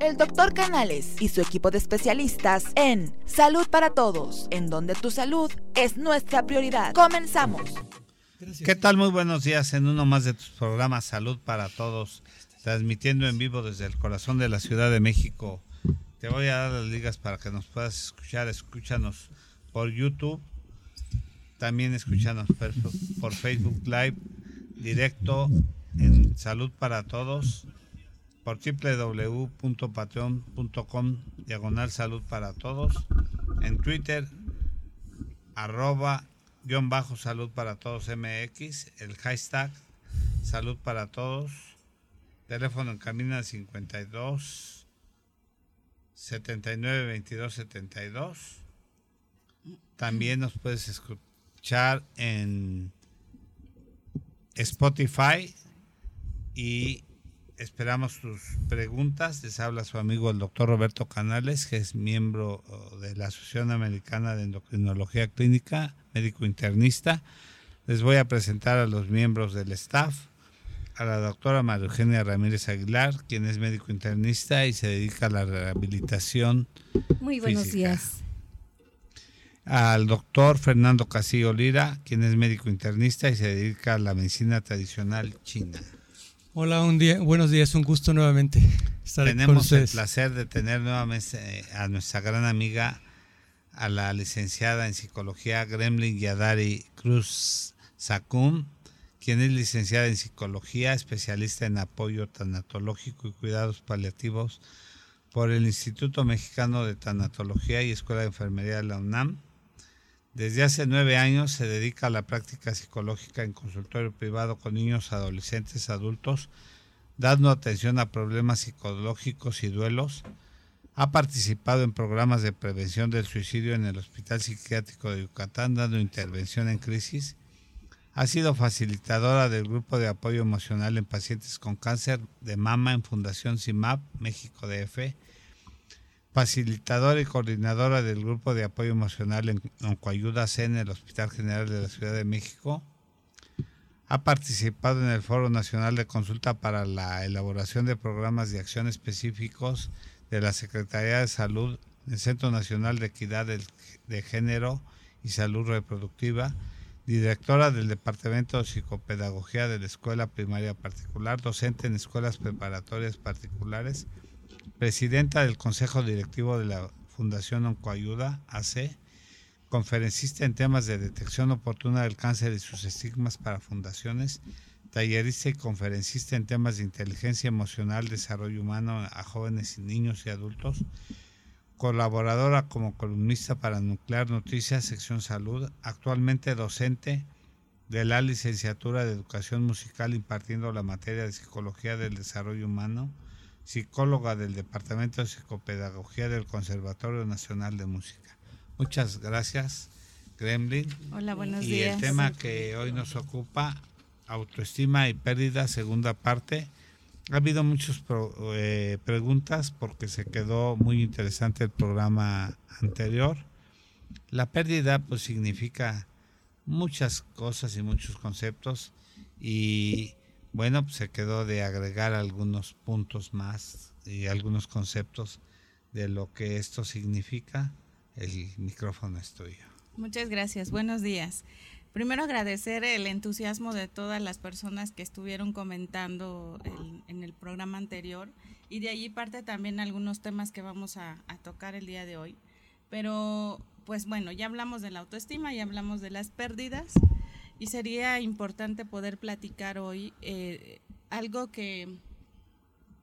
El doctor Canales y su equipo de especialistas en Salud para Todos, en donde tu salud es nuestra prioridad. Comenzamos. ¿Qué tal? Muy buenos días en uno más de tus programas Salud para Todos, transmitiendo en vivo desde el corazón de la Ciudad de México. Te voy a dar las ligas para que nos puedas escuchar. Escúchanos por YouTube, también escúchanos por Facebook Live, directo en Salud para Todos por www.patreon.com diagonal salud para todos, en Twitter arroba guion bajo salud para todos MX, el hashtag salud para todos, teléfono en camina 52 79 22 72. También nos puedes escuchar en Spotify y esperamos tus preguntas. Les habla su amigo el doctor Roberto Canales, que es miembro oh, de la Asociación Americana de Endocrinología Clínica, médico internista. Les voy a presentar a los miembros del staff, a la doctora María Eugenia Ramírez Aguilar, quien es médico internista y se dedica a la rehabilitación. Muy buenos días. Al doctor Fernando Casillo Lira, quien es médico internista y se dedica a la medicina tradicional china. Hola, un día, buenos días, un gusto nuevamente estar Tenemos el placer de tener nuevamente eh, a nuestra gran amiga, a la licenciada en psicología Gremlin Yadari Cruz Sacum, quien es licenciada en psicología, especialista en apoyo tanatológico y cuidados paliativos por el Instituto Mexicano de Tanatología y Escuela de Enfermería de la UNAM desde hace nueve años se dedica a la práctica psicológica en consultorio privado con niños, adolescentes, adultos, dando atención a problemas psicológicos y duelos. Ha participado en programas de prevención del suicidio en el Hospital Psiquiátrico de Yucatán, dando intervención en crisis. Ha sido facilitadora del grupo de apoyo emocional en pacientes con cáncer de mama en Fundación CIMAP México DF facilitadora y coordinadora del grupo de apoyo emocional en Oncoayuda en el Hospital General de la Ciudad de México. Ha participado en el Foro Nacional de Consulta para la elaboración de programas de acción específicos de la Secretaría de Salud, el Centro Nacional de Equidad de Género y Salud Reproductiva, directora del Departamento de Psicopedagogía de la Escuela Primaria Particular, docente en escuelas preparatorias particulares, presidenta del Consejo Directivo de la Fundación Oncoayuda, AC, conferencista en temas de detección oportuna del cáncer y sus estigmas para fundaciones, tallerista y conferencista en temas de inteligencia emocional, desarrollo humano a jóvenes y niños y adultos, colaboradora como columnista para Nuclear Noticias, sección salud, actualmente docente de la licenciatura de Educación Musical impartiendo la materia de Psicología del Desarrollo Humano, psicóloga del Departamento de Psicopedagogía del Conservatorio Nacional de Música. Muchas gracias, Gremlin. Hola, buenos y días. Y el tema que hoy nos ocupa, autoestima y pérdida, segunda parte. Ha habido muchas eh, preguntas porque se quedó muy interesante el programa anterior. La pérdida pues significa muchas cosas y muchos conceptos y bueno, pues se quedó de agregar algunos puntos más y algunos conceptos de lo que esto significa. El micrófono es tuyo. Muchas gracias. Buenos días. Primero agradecer el entusiasmo de todas las personas que estuvieron comentando en el programa anterior y de allí parte también algunos temas que vamos a, a tocar el día de hoy. Pero pues bueno, ya hablamos de la autoestima, ya hablamos de las pérdidas y sería importante poder platicar hoy eh, algo que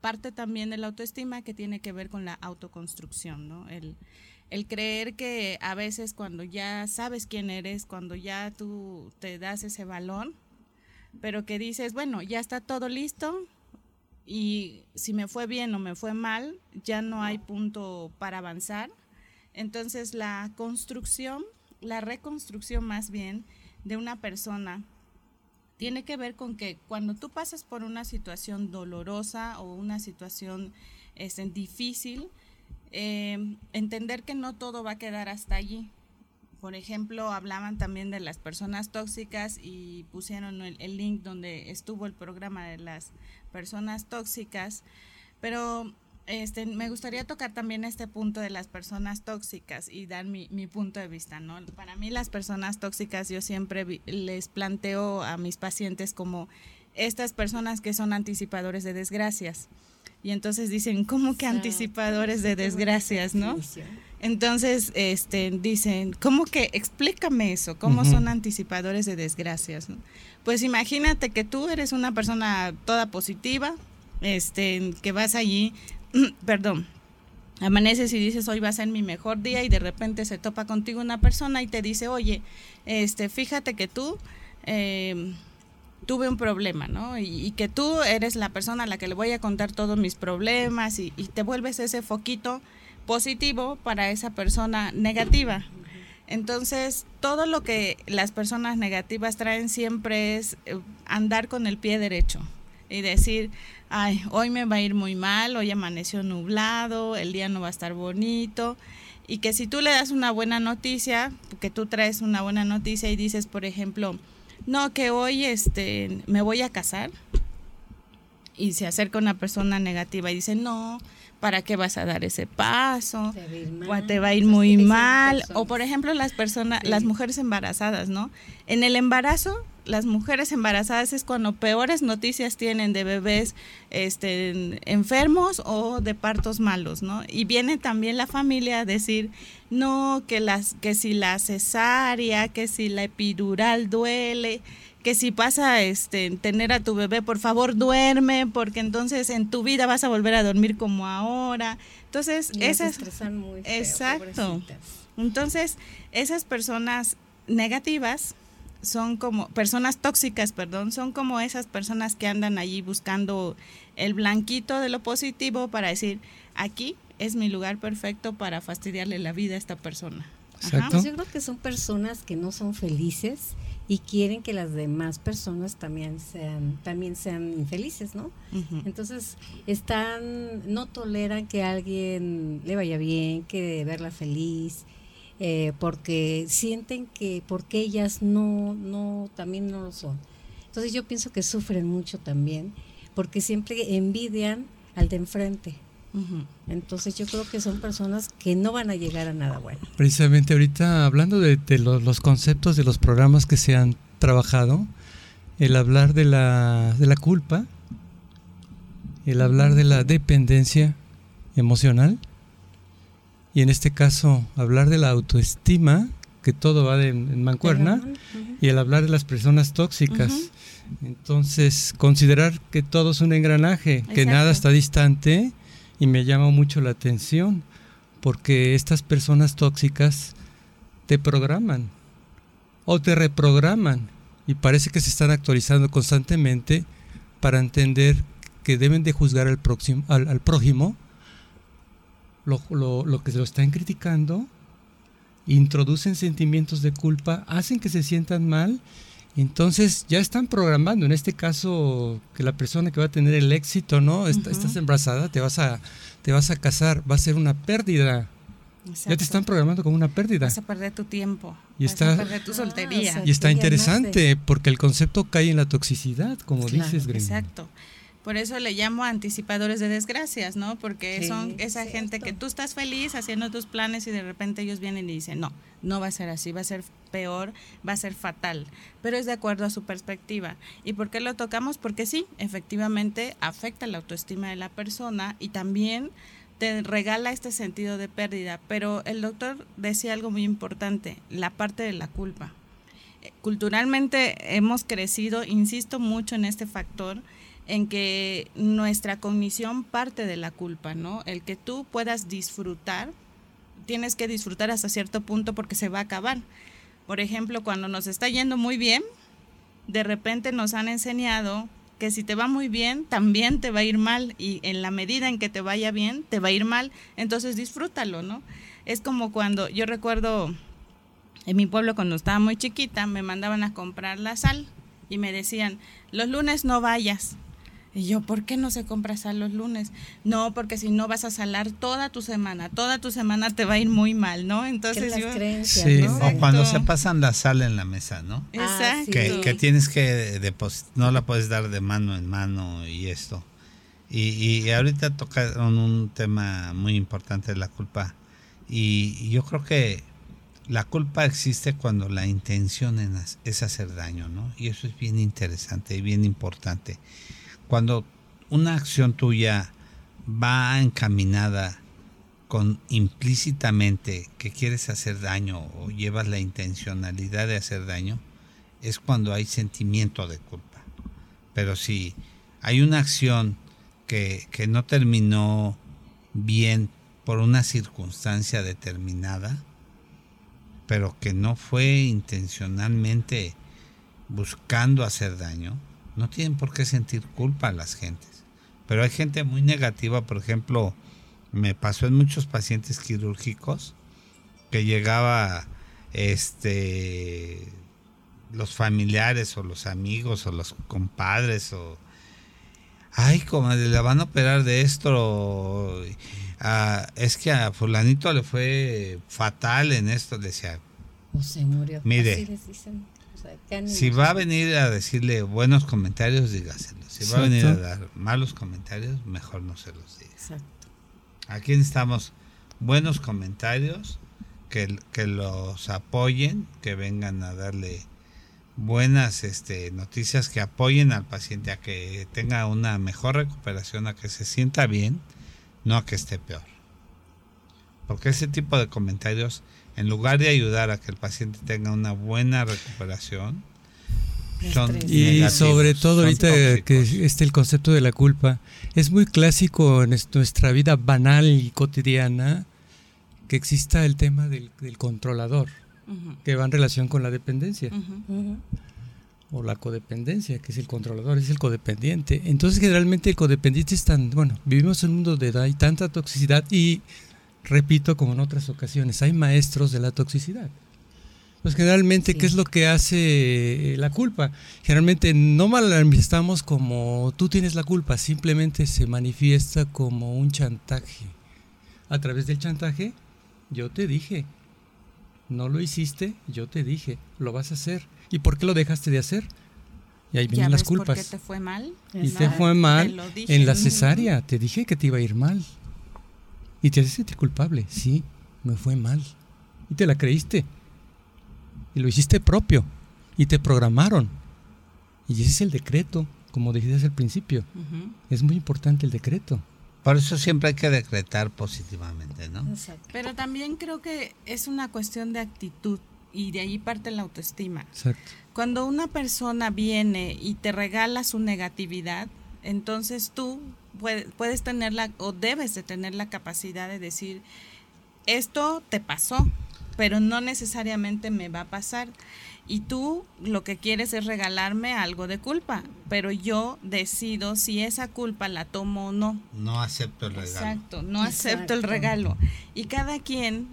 parte también de la autoestima que tiene que ver con la autoconstrucción, ¿no? El, el creer que a veces cuando ya sabes quién eres, cuando ya tú te das ese balón, pero que dices, bueno, ya está todo listo y si me fue bien o me fue mal, ya no hay punto para avanzar. Entonces la construcción, la reconstrucción más bien, de una persona tiene que ver con que cuando tú pasas por una situación dolorosa o una situación este, difícil, eh, entender que no todo va a quedar hasta allí. Por ejemplo, hablaban también de las personas tóxicas y pusieron el, el link donde estuvo el programa de las personas tóxicas, pero Este, me gustaría tocar también este punto de las personas tóxicas y dar mi, mi punto de vista, ¿no? Para mí las personas tóxicas yo siempre les planteo a mis pacientes como estas personas que son anticipadores de desgracias. Y entonces dicen, ¿cómo que anticipadores de desgracias, no? Entonces, este, dicen, ¿cómo que explícame eso? ¿Cómo son anticipadores de desgracias? Pues imagínate que tú eres una persona toda positiva, este, que vas allí, perdón, amaneces y dices hoy va a ser mi mejor día y de repente se topa contigo una persona y te dice, oye, este, fíjate que tú eh, tuve un problema, ¿no? Y, que tú eres la persona a la que le voy a contar todos mis problemas y, te vuelves ese foquito positivo para esa persona negativa. Entonces, todo lo que las personas negativas traen siempre es eh, andar con el pie derecho y decir, ay, hoy me va a ir muy mal, hoy amaneció nublado, el día no va a estar bonito. Y que si tú le das una buena noticia, que tú traes una buena noticia y dices, por ejemplo, no, que hoy este, me voy a casar y se acerca una persona negativa y dice, no, ¿para qué vas a dar ese paso? Te va a ir, muy mal. O por ejemplo las personas, las mujeres embarazadas, ¿no? En el embarazo las mujeres embarazadas es cuando peores noticias tienen de bebés este, enfermos o de partos malos, ¿no? Y viene también la familia a decir, no, que, las, que si la cesárea, que si la epidural duele, que si pasa este, tener a tu bebé, por favor duerme, porque entonces en tu vida vas a volver a dormir como ahora. Entonces, esas... Muy exacto. Entonces, esas personas negativas son como personas tóxicas, perdón, son como esas personas que andan allí buscando el blanquito de lo positivo para decir, aquí es mi lugar perfecto para fastidiarle la vida a esta persona. Exacto. Yo creo que son personas que no son felices y quieren que las demás personas también sean también sean infelices, ¿no? Entonces, están no toleran que a alguien le vaya bien, que verla feliz eh, porque sienten que porque ellas no, no, también no lo son. Entonces yo pienso que sufren mucho también, porque siempre envidian al de enfrente. Entonces yo creo que son personas que no van a llegar a nada bueno. Precisamente ahorita hablando de, los, los, conceptos de los programas que se han trabajado, el hablar de la, de la culpa, el hablar de la dependencia emocional, y en este caso hablar de la autoestima, que todo va de, en mancuerna, y el hablar de las personas tóxicas. Entonces, considerar que todo es un engranaje, que nada está distante, y me llama mucho la atención, porque estas personas tóxicas te programan o te reprograman, y parece que se están actualizando constantemente para entender que deben de juzgar al, próximo, al prójimo lo, lo, lo que se lo están criticando, introducen sentimientos de culpa, hacen que se sientan mal, entonces ya están programando, en este caso, que la persona que va a tener el éxito, ¿no? Estás embarazada, te vas a, te vas a casar, va a ser una pérdida. Ya te están programando como una pérdida. Vas a perder tu tiempo. Y vas está, a perder tu soltería. y está interesante porque el concepto cae en la toxicidad, como dices, Green. Exacto. Por eso le llamo anticipadores de desgracias, ¿no? Porque son esa gente que tú estás feliz haciendo tus planes y de repente ellos vienen y dicen, no, no va a ser así, va a ser peor, va a ser fatal. Pero es de acuerdo a su perspectiva. ¿Y por qué lo tocamos? Porque sí, efectivamente afecta la autoestima de la persona y también te regala este sentido de pérdida. Pero el doctor decía algo muy importante, la parte de la culpa. Culturalmente hemos crecido, insisto mucho en este factor, en que nuestra cognición parte de la culpa, ¿no? El que tú puedas disfrutar, tienes que disfrutar hasta cierto punto porque se va a acabar. Por ejemplo, cuando nos está yendo muy bien, de repente nos han enseñado que si te va muy bien, también te va a ir mal y en la medida en que te vaya bien, te va a ir mal, entonces disfrútalo, ¿no? Es como cuando yo recuerdo en mi pueblo cuando estaba muy chiquita, me mandaban a comprar la sal y me decían, los lunes no vayas, y yo, ¿por qué no se compra sal los lunes? No, porque si no vas a salar toda tu semana, toda tu semana te va a ir muy mal, ¿no? Entonces yo... sí. O cuando se pasan la sal en la mesa, ¿no? Exacto. Que, tienes que depositar, no la puedes dar de mano en mano y esto. Y, ahorita tocaron un tema muy importante, la culpa. Y, yo creo que la culpa existe cuando la intención es hacer daño, ¿no? Y eso es bien interesante y bien importante. Cuando una acción tuya va encaminada con implícitamente que quieres hacer daño o llevas la intencionalidad de hacer daño, es cuando hay sentimiento de culpa. Pero si hay una acción que, que no terminó bien por una circunstancia determinada, pero que no fue intencionalmente buscando hacer daño, no tienen por qué sentir culpa las gentes. Pero hay gente muy negativa, por ejemplo, me pasó en muchos pacientes quirúrgicos que llegaba este los familiares o los amigos o los compadres o ay como le van a operar de esto ah, es que a fulanito le fue fatal en esto le decía. O se murió. Mire si va a venir a decirle buenos comentarios dígaselo si va a venir a dar malos comentarios mejor no se los diga Exacto. Aquí necesitamos buenos comentarios, que, que los apoyen, que vengan a darle buenas este, noticias que apoyen al paciente a que tenga una mejor recuperación, a que se sienta bien, no a que esté peor. Porque ese tipo de comentarios, en lugar de ayudar a que el paciente tenga una buena recuperación, y sobre todo ahorita que este el concepto de la culpa es muy clásico en nuestra vida banal y cotidiana que exista el tema del, controlador que va en relación con la dependencia. O la codependencia que es el controlador es el codependiente. Entonces generalmente el codependiente es tan bueno vivimos en un mundo de hay tanta toxicidad y repito como en otras ocasiones hay maestros de la toxicidad pues generalmente, ¿qué es lo que hace eh, la culpa? Generalmente no manifestamos como tú tienes la culpa, simplemente se manifiesta como un chantaje. A través del chantaje, yo te dije, no lo hiciste, yo te dije, lo vas a hacer. ¿Y por qué lo dejaste de hacer? Y ahí vienen las culpas. ¿Por qué te fue mal? Y te fue mal en la cesárea. Te dije que te iba a ir mal. Y te haces sentir culpable. Sí, me fue mal. Y te la creíste y lo hiciste propio y te programaron. Y ese es el decreto, como dijiste al principio. Es muy importante el decreto. Por eso siempre hay que decretar positivamente, ¿no? Pero también creo que es una cuestión de actitud y de ahí parte la autoestima. Exacto. Cuando una persona viene y te regala su negatividad, entonces tú puedes, puedes tenerla o debes de tener la capacidad de decir, esto te pasó, pero no necesariamente me va a pasar. Y tú lo que quieres es regalarme algo de culpa, pero yo decido si esa culpa la tomo o no. No acepto el regalo. Exacto, no acepto el regalo. Y cada quien,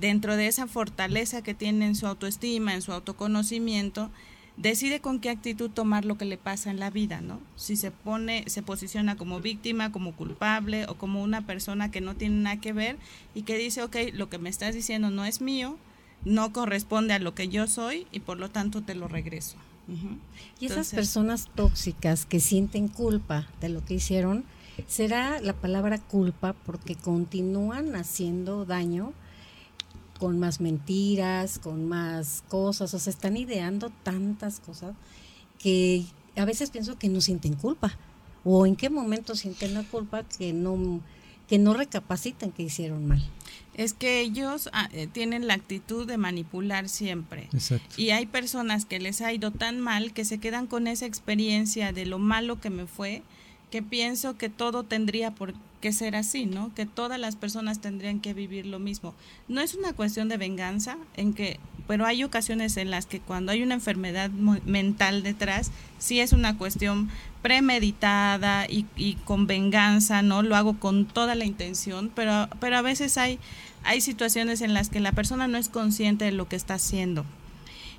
dentro de esa fortaleza que tiene en su autoestima, en su autoconocimiento, decide con qué actitud tomar lo que le pasa en la vida, ¿no? Si se pone, se posiciona como víctima, como culpable o como una persona que no tiene nada que ver y que dice, ok, lo que me estás diciendo no es mío, no corresponde a lo que yo soy y por lo tanto te lo regreso. Y esas personas tóxicas que sienten culpa de lo que hicieron, será la palabra culpa porque continúan haciendo daño con más mentiras, con más cosas, o sea, están ideando tantas cosas que a veces pienso que no sienten culpa o en qué momento sienten la culpa que no que no recapacitan que hicieron mal. Es que ellos ah, eh, tienen la actitud de manipular siempre. Exacto. Y hay personas que les ha ido tan mal que se quedan con esa experiencia de lo malo que me fue, que pienso que todo tendría por que ser así, ¿no? Que todas las personas tendrían que vivir lo mismo. No es una cuestión de venganza, en que, pero hay ocasiones en las que cuando hay una enfermedad mental detrás, sí es una cuestión premeditada y, y con venganza, ¿no? Lo hago con toda la intención, pero, pero a veces hay, hay situaciones en las que la persona no es consciente de lo que está haciendo.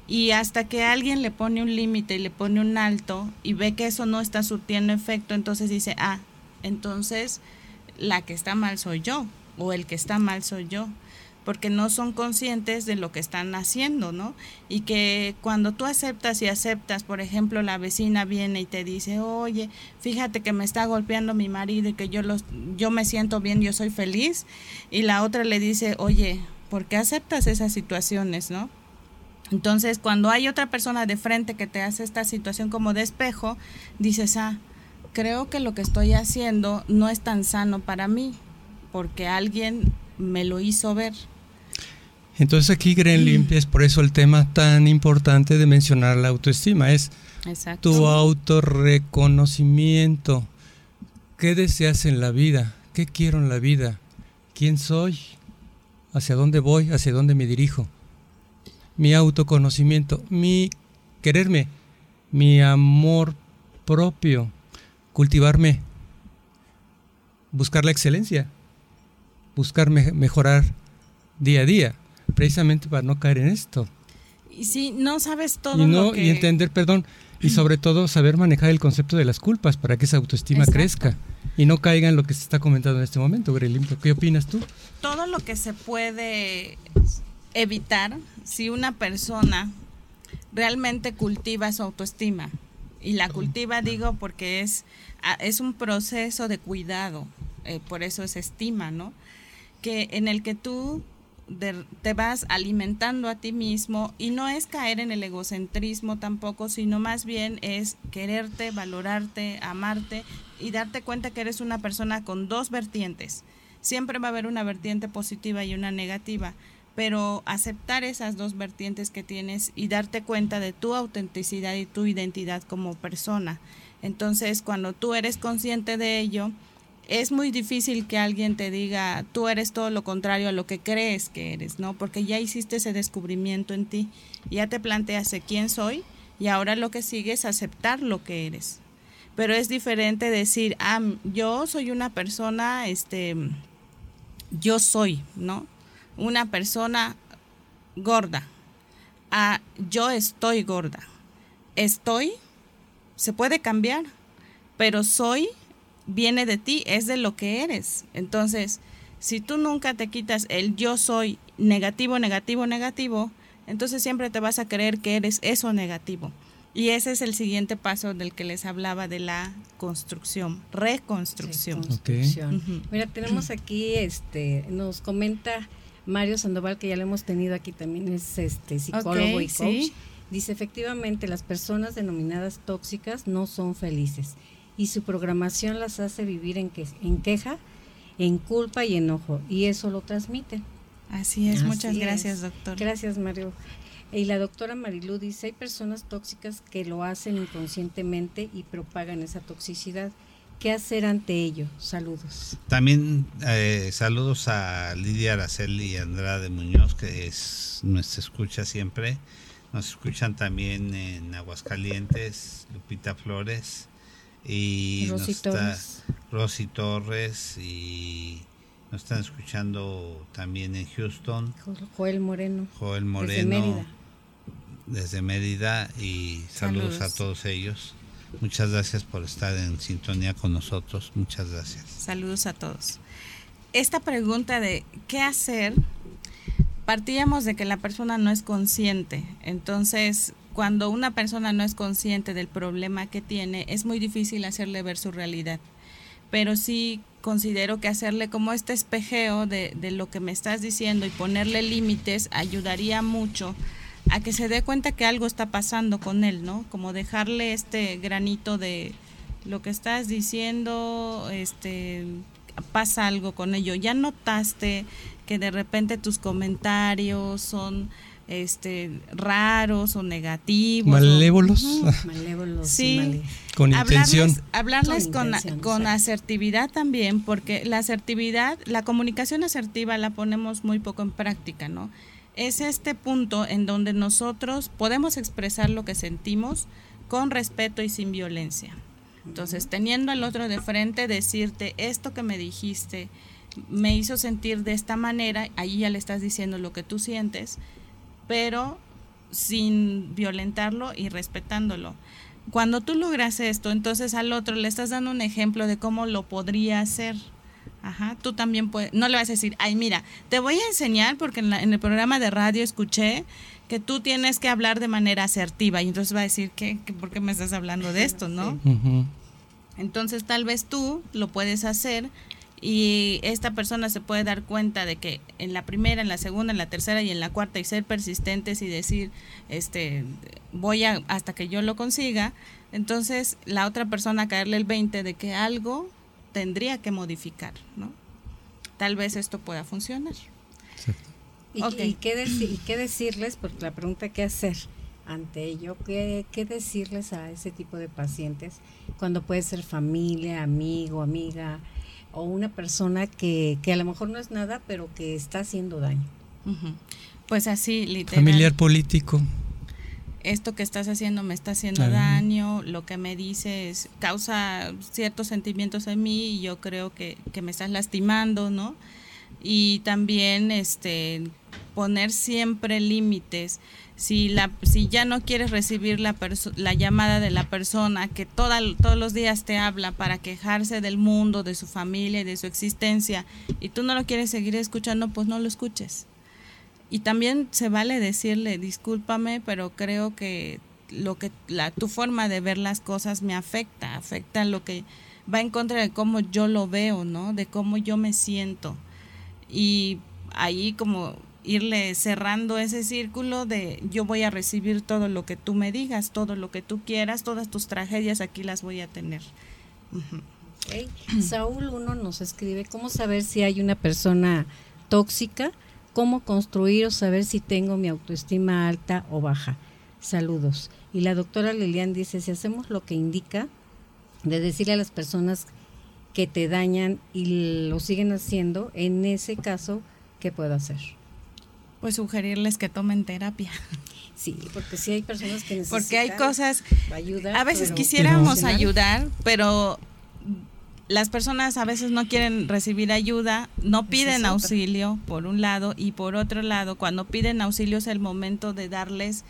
Y hasta que alguien le pone un límite y le pone un alto y ve que eso no está surtiendo efecto, entonces dice, ah, entonces la que está mal soy yo o el que está mal soy yo. porque no son conscientes de lo que están haciendo, ¿no? Y que cuando tú aceptas y aceptas, por ejemplo, la vecina viene y te dice, oye, fíjate que me está golpeando mi marido y que yo, los, yo me siento bien, yo soy feliz, y la otra le dice, oye, ¿por qué aceptas esas situaciones, no? Entonces, cuando hay otra persona de frente que te hace esta situación como de espejo, dices, ah, creo que lo que estoy haciendo no es tan sano para mí, porque alguien me lo hizo ver. Entonces aquí Gren Limpia es por eso el tema tan importante de mencionar la autoestima, es tu autorreconocimiento. ¿Qué deseas en la vida? ¿Qué quiero en la vida? ¿Quién soy? ¿Hacia dónde voy? ¿Hacia dónde me dirijo? Mi autoconocimiento, mi quererme, mi amor propio, cultivarme, buscar la excelencia, buscar mejorar día a día precisamente para no caer en esto. Y si no sabes todo y lo que... Y entender, perdón, y sobre todo saber manejar el concepto de las culpas para que esa autoestima crezca y no caiga en lo que se está comentando en este momento, ¿Qué opinas tú? Todo lo que se puede evitar si una persona realmente cultiva su autoestima. Y la cultiva, digo, porque es, es un proceso de cuidado, eh, por eso es estima, ¿no? Que en el que tú te vas alimentando a ti mismo y no es caer en el egocentrismo tampoco, sino más bien es quererte, valorarte, amarte y darte cuenta que eres una persona con dos vertientes. Siempre va a haber una vertiente positiva y una negativa, pero aceptar esas dos vertientes que tienes y darte cuenta de tu autenticidad y tu identidad como persona. Entonces, cuando tú eres consciente de ello, es muy difícil que alguien te diga, tú eres todo lo contrario a lo que crees que eres, ¿no? Porque ya hiciste ese descubrimiento en ti, ya te planteaste quién soy y ahora lo que sigue es aceptar lo que eres. Pero es diferente decir, ah, yo soy una persona, este, yo soy, ¿no? Una persona gorda. Ah, yo estoy gorda. Estoy, se puede cambiar, pero soy viene de ti, es de lo que eres. Entonces, si tú nunca te quitas el yo soy negativo, negativo, negativo, entonces siempre te vas a creer que eres eso negativo. Y ese es el siguiente paso del que les hablaba de la construcción, reconstrucción. Mira, tenemos aquí, este, nos comenta Mario Sandoval, que ya lo hemos tenido aquí también, es este psicólogo y coach. Dice, efectivamente, las personas denominadas tóxicas no son felices y su programación las hace vivir en, que, en queja, en culpa y enojo, y eso lo transmite. Así es, muchas gracias, doctor. Gracias, Mario. Y la doctora Marilú dice, hay personas tóxicas que lo hacen inconscientemente y propagan esa toxicidad. ¿Qué hacer ante ello? Saludos. También eh, saludos a Lidia Araceli y Andrade Muñoz, que es nuestra escucha siempre. Nos escuchan también en Aguascalientes, Lupita Flores, y Rosy Torres. Rosy Torres y nos están escuchando también en Houston. Joel Moreno. Joel Moreno. Desde Mérida. Desde Mérida y saludos, a todos ellos. Muchas gracias por estar en sintonía con nosotros. Muchas gracias. Saludos a todos. Esta pregunta de qué hacer, partíamos de que la persona no es consciente. Entonces, cuando una persona no es consciente del problema que tiene, es muy difícil hacerle ver su realidad. Pero sí considero que hacerle como este espejeo de, de lo que me estás diciendo y ponerle límites ayudaría mucho a que se dé cuenta que algo está pasando con él, ¿no? Como dejarle este granito de lo que estás diciendo, este pasa algo con ello. Ya notaste que de repente tus comentarios son este raros o negativos malévolos, malévolos sí con intención. hablarles, con, con, asertividad también porque la asertividad la comunicación asertiva la ponemos muy poco en práctica no es este punto en donde nosotros podemos expresar lo que sentimos con respeto y sin violencia entonces teniendo al otro de frente decirte esto que me dijiste me hizo sentir de esta manera ahí ya le estás diciendo lo que tú sientes pero sin violentarlo y respetándolo. Cuando tú logras esto, entonces al otro le estás dando un ejemplo de cómo lo podría hacer. Ajá, tú también puedes, no le vas a decir, ay, mira, te voy a enseñar porque en, el programa de radio escuché que tú tienes que hablar de manera asertiva y entonces va a decir, ¿qué? ¿Por qué me estás hablando de esto, no? Entonces tal vez tú lo puedes hacer y esta persona se puede dar cuenta de que en la primera, en la segunda, en la tercera y en la cuarta y ser persistentes y decir, este, voy a, hasta que yo lo consiga, entonces la otra persona caerle el 20 de que algo tendría que modificar, ¿no? Tal vez esto pueda funcionar. ¿Y, ¿Y, qué ¿Y, qué decirles? Porque la pregunta que hacer ante ello, ¿qué, ¿qué decirles a ese tipo de pacientes cuando puede ser familia, amigo, amiga, o una persona que, que a lo mejor no es nada, pero que está haciendo daño. Pues así, literal. Familiar político. Esto que estás haciendo me está haciendo daño, lo que me dices causa ciertos sentimientos en mí y yo creo que, que me estás lastimando, ¿no? Y también este poner siempre límites si, la, si ya no quieres recibir la, la llamada de la persona que toda, todos los días te habla para quejarse del mundo, de su familia y de su existencia, y tú no lo quieres seguir escuchando, pues no lo escuches. Y también se vale decirle, discúlpame, pero creo que lo que la, tu forma de ver las cosas me afecta, afecta lo que va en contra de cómo yo lo veo, ¿no? De cómo yo me siento. Y ahí como irle cerrando ese círculo de yo voy a recibir todo lo que tú me digas, todo lo que tú quieras, todas tus tragedias aquí las voy a tener. Saúl uno nos escribe cómo saber si hay una persona tóxica, cómo construir o saber si tengo mi autoestima alta o baja. Saludos. Y la doctora Lilian dice, si hacemos lo que indica, de decirle a las personas que te dañan y lo siguen haciendo, en ese caso, ¿qué puedo hacer? pues sugerirles que tomen terapia. Sí, porque sí hay personas que necesitan Porque hay cosas, ayuda, a veces quisiéramos ayudar, pero las personas a veces no quieren recibir ayuda, no piden auxilio, por un lado, y por otro lado, cuando piden auxilio es el momento de darles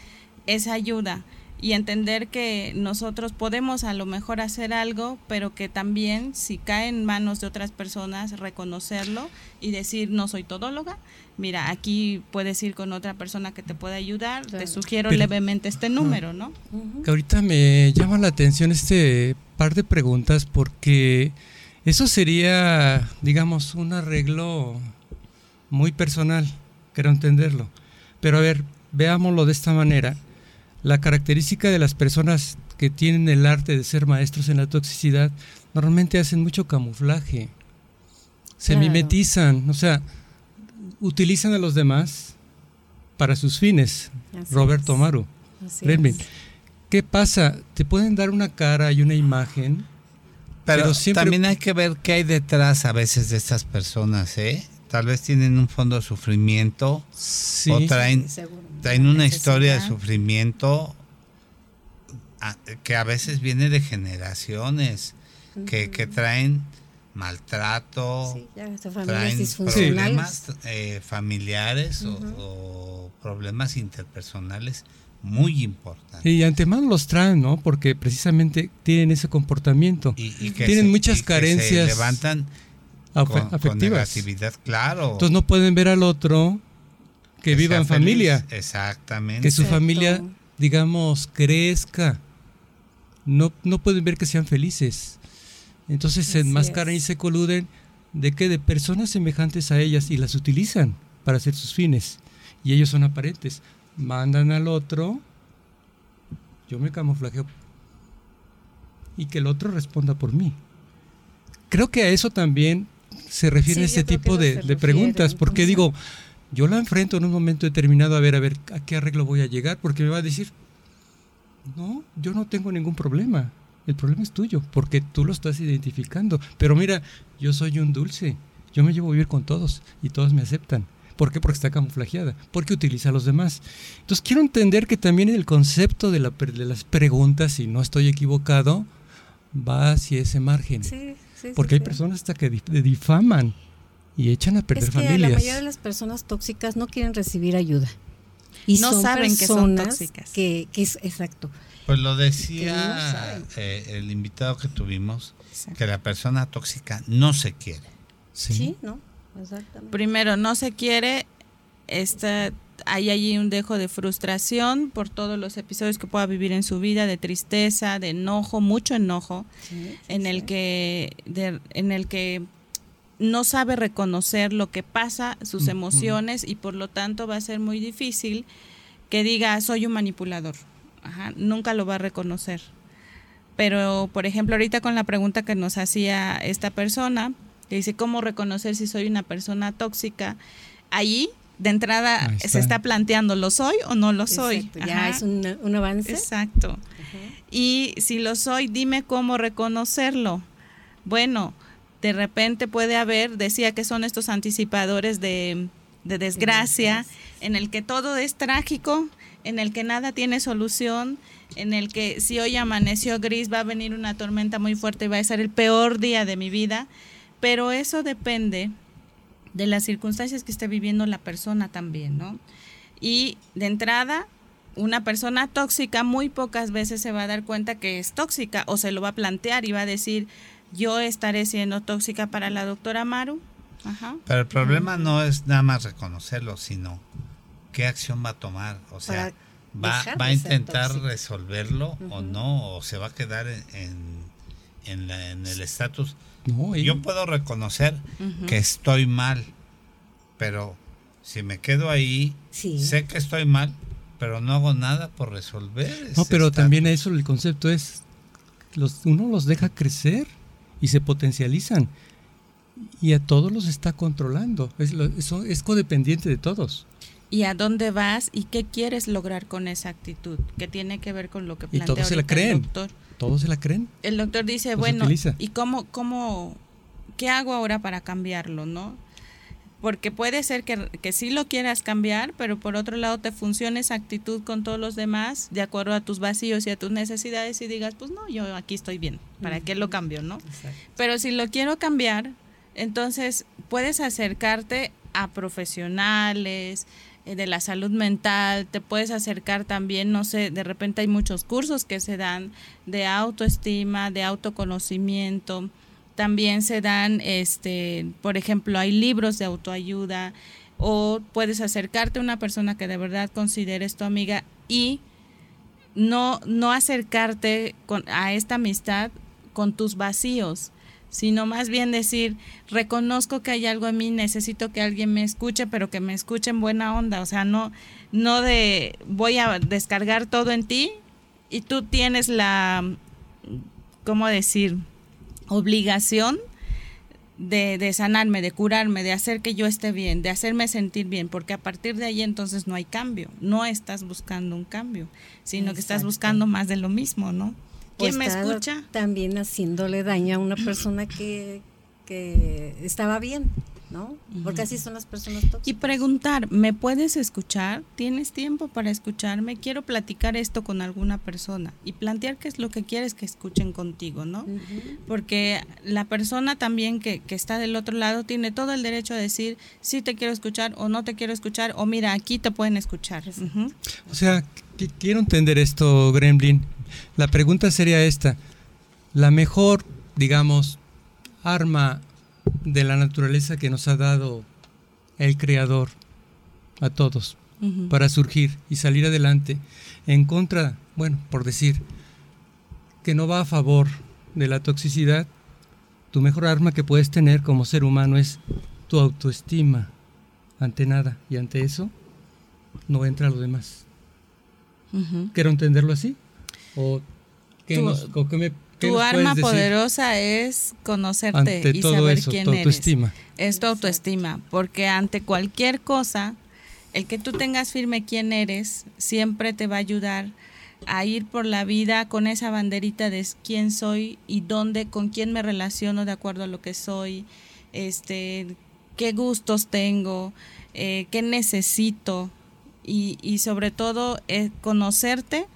esa ayuda y entender que nosotros podemos a lo mejor hacer algo, pero que también si cae en manos de otras personas, reconocerlo y decir, no soy todóloga, mira, aquí puedes ir con otra persona que te pueda ayudar, te sugiero levemente este número, ¿no? Que ahorita me llama la atención este par de preguntas porque eso sería, digamos, un arreglo muy personal, quiero entenderlo. Pero a ver, veámoslo de esta manera. La característica de las personas que tienen el arte de ser maestros en la toxicidad normalmente hacen mucho camuflaje, se mimetizan, o sea, utilizan a los demás para sus fines. Roberto Amaru, ¿Qué pasa? Te pueden dar una cara y una imagen, pero, también hay que ver qué hay detrás a veces de estas personas, ¿eh? Tal vez tienen un fondo de sufrimiento o traen traen una historia de sufrimiento que a veces viene de generaciones, que, traen maltrato, traen problemas eh, familiares o, problemas interpersonales muy importantes. Y antemano los traen, ¿no? Porque precisamente tienen ese comportamiento. Y, que tienen muchas carencias. se levantan afectivas. negatividad, claro. Entonces no pueden ver al otro que, viva en familia. Exactamente. Que su familia, digamos, crezca. No, no pueden ver que sean felices. Entonces se enmascaran y se coluden de que de personas semejantes a ellas y las utilizan para hacer sus fines. Y ellos son aparentes. Mandan al otro, yo me camuflajeo y que el otro responda por mí. Creo que a eso también se refiere este tipo de, de preguntas, porque digo, yo la enfrento en un momento determinado a ver, a ver, a qué arreglo voy a llegar, porque me va a decir, no, yo no tengo ningún problema, el problema es tuyo, porque tú lo estás identificando. Pero mira, yo soy un dulce, yo me llevo a vivir con todos y todos me aceptan. ¿Por qué? Porque está camuflajeada, porque utiliza a los demás. Entonces quiero entender que también el concepto de, la, de las preguntas, si no estoy equivocado, va hacia ese margen. Sí, sí, porque hay personas hasta que difaman y echan a perder es que familias. La mayoría de las personas tóxicas no quieren recibir ayuda. Y no saben que son tóxicas. Que, es exacto. Pues lo decía eh, el invitado que tuvimos, que la persona tóxica no se quiere. Sí, ¿no? Exactamente. Primero, no se quiere, está, hay allí un dejo de frustración por todos los episodios que pueda vivir en su vida, de tristeza, de enojo, mucho enojo, Sí, sí, en el sí. que, de- en el que no sabe reconocer lo que pasa, sus emociones, y por lo tanto va a ser muy difícil que diga soy un manipulador. Ajá, nunca lo va a reconocer. Pero, por ejemplo, ahorita con la pregunta que nos hacía esta persona, que dice, ¿cómo reconocer si soy una persona tóxica? Ahí, de entrada, Ahí se está. planteando, ¿lo soy o no lo soy? Exacto, Ya Ajá, es un, un avance. Exacto. Ajá. Y si lo soy, dime cómo reconocerlo. Bueno, de repente puede haber, decía que son estos anticipadores de, de desgracia, desgracia. en el que todo es trágico, en el que nada tiene solución, en el que si hoy amaneció gris va a venir una tormenta muy fuerte y va a ser el peor día de mi vida. Pero eso depende de las circunstancias que esté viviendo la persona también, ¿no? Y de entrada, una persona tóxica muy pocas veces se va a dar cuenta que es tóxica o se lo va a plantear y va a decir, yo estaré siendo tóxica para la doctora Maru. Ajá. Pero el problema no es nada más reconocerlo, sino qué acción va a tomar. O sea, va, a intentar resolverlo o no, o se va a quedar en, en, en la- en el estatus. No, y- Yo puedo reconocer que estoy mal, pero si me quedo ahí, Sí. sé que estoy mal, pero no hago nada por resolver. no, pero también eso, el concepto es, los, uno los deja crecer y se potencializan. Y a todos los está controlando. Es, lo- eso es codependiente de todos. ¿Y a dónde vas y qué quieres lograr con esa actitud? Que tiene que ver con lo que Y plantea todos se la creen. el doctor. Todos se la creen. el doctor dice, bueno, utiliza. ¿y cómo, cómo, qué hago ahora para cambiarlo, no? Porque puede ser que, que sí lo quieras cambiar, pero por otro lado te funcione esa actitud con todos los demás, de acuerdo a tus vacíos y a tus necesidades, y digas, pues no, yo aquí estoy bien, ¿para qué lo cambio, no? Exacto. Pero si lo quiero cambiar, entonces puedes acercarte a profesionales de la salud mental, te puedes acercar también, no sé, de repente hay muchos cursos que se dan de autoestima, de autoconocimiento. También se dan, este, por ejemplo, hay libros de autoayuda o puedes acercarte a una persona que de verdad consideres tu amiga y no, no acercarte con, a esta amistad con tus vacíos, sino más bien decir, reconozco que hay algo en mí, necesito que alguien me escuche, pero que me escuche en buena onda, o sea, no, no de voy a descargar todo en ti y tú tienes la, ¿cómo decir?, obligación de, de sanarme, de curarme, de hacer que yo esté bien, de hacerme sentir bien, porque a partir de ahí entonces no hay cambio, no estás buscando un cambio, sino que estás buscando más de lo mismo, ¿no? ¿Quién me escucha? También haciéndole daño a una persona que, que estaba bien, ¿no? Porque así son las personas tóxicas. Y preguntar, ¿me puedes escuchar? ¿Tienes tiempo para escucharme? Quiero platicar esto con alguna persona y plantear qué es lo que quieres que escuchen contigo, ¿no? Porque la persona también que, que está del otro lado tiene todo el derecho a decir sí te quiero escuchar o no te quiero escuchar o mira, aquí te pueden escuchar. O sea, qu- quiero entender esto, Gremlin. La pregunta sería esta. La mejor, digamos, arma de la naturaleza que nos ha dado el Creador a todos para surgir y salir adelante en contra, bueno, por decir, que no va a favor de la toxicidad, tu mejor arma que puedes tener como ser humano es tu autoestima ante nada y ante eso no entra lo demás. Quiero entenderlo así. ¿O qué, Tu- nos- o qué me, qué Tu nos arma poderosa es conocerte ante y todo saber eso, quién tu eres. autoestima? Es tu autoestima, porque ante cualquier cosa, el que tú tengas firme quién eres, siempre te va a ayudar a ir por la vida con esa banderita de quién soy y dónde, con quién me relaciono de acuerdo a lo que soy, este, qué gustos tengo, eh, qué necesito y, y sobre todo eh, conocerte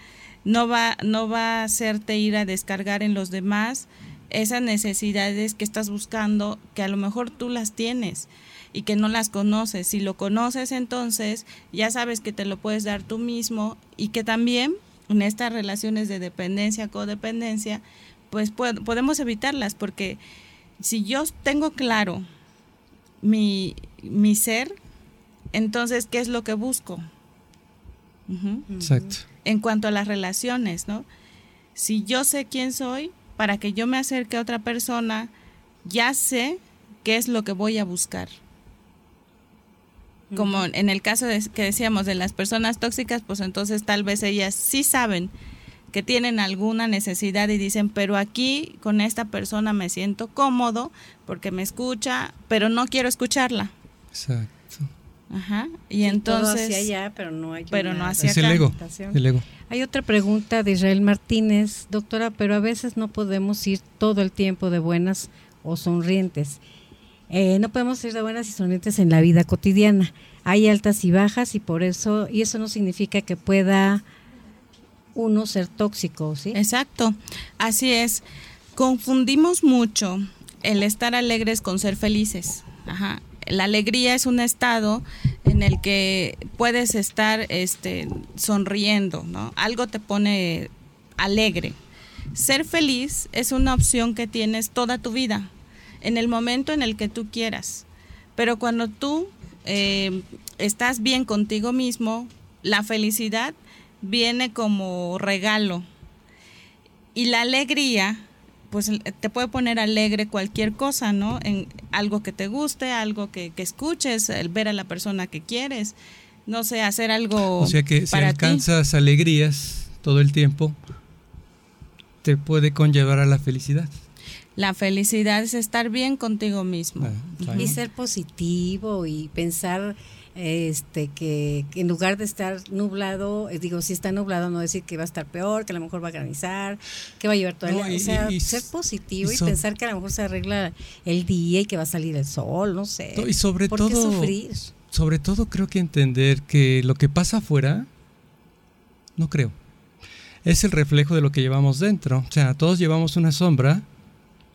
no va, no va a hacerte ir a descargar en los demás esas necesidades que estás buscando, que a lo mejor tú las tienes y que no las conoces. Si lo conoces, entonces ya sabes que te lo puedes dar tú mismo y que también en estas relaciones de dependencia, codependencia, pues pod- podemos evitarlas porque si yo tengo claro mi, mi ser, entonces, ¿qué es lo que busco? Exacto. En cuanto a las relaciones, ¿no? Si yo sé quién soy, para que yo me acerque a otra persona, ya sé qué es lo que voy a buscar. Como en el caso de, que decíamos de las personas tóxicas, pues entonces tal vez ellas sí saben que tienen alguna necesidad y dicen, pero aquí con esta persona me siento cómodo porque me escucha, pero no quiero escucharla. Exacto. Ajá. Y entonces. hacia allá, pero no hay. Pero no hacia es el ego, el ego. Hay otra pregunta de Israel Martínez, doctora, pero a veces no podemos ir todo el tiempo de buenas o sonrientes. Eh, no podemos ir de buenas y sonrientes en la vida cotidiana. Hay altas y bajas y por eso, y eso no significa que pueda uno ser tóxico, ¿sí? Exacto, así es. Confundimos mucho el estar alegres con ser felices. Ajá la alegría es un estado en el que puedes estar este, sonriendo, ¿no? Algo te pone alegre. Ser feliz es una opción que tienes toda tu vida, en el momento en el que tú quieras. Pero cuando tú eh, estás bien contigo mismo, la felicidad viene como regalo. Y la alegría pues te puede poner alegre cualquier cosa, ¿no? En algo que te guste, algo que, escuches, el ver a la persona que quieres, no sé, hacer algo. O sea que si alcanzas alegrías todo el tiempo, te puede conllevar a la felicidad. La felicidad es estar bien contigo mismo. Ah, y ser positivo y pensar este que, en lugar de estar nublado, eh, digo, si está nublado, no decir que va a estar peor, que a lo mejor va a granizar, que va a llover todo el día. O sea, ser positivo y, pensar que a lo mejor se arregla el día y que va a salir el sol, no sé. Y sobre todo, sufrir? sobre todo creo que entender que lo que pasa afuera, no creo, es el reflejo de lo que llevamos dentro. O sea, todos llevamos una sombra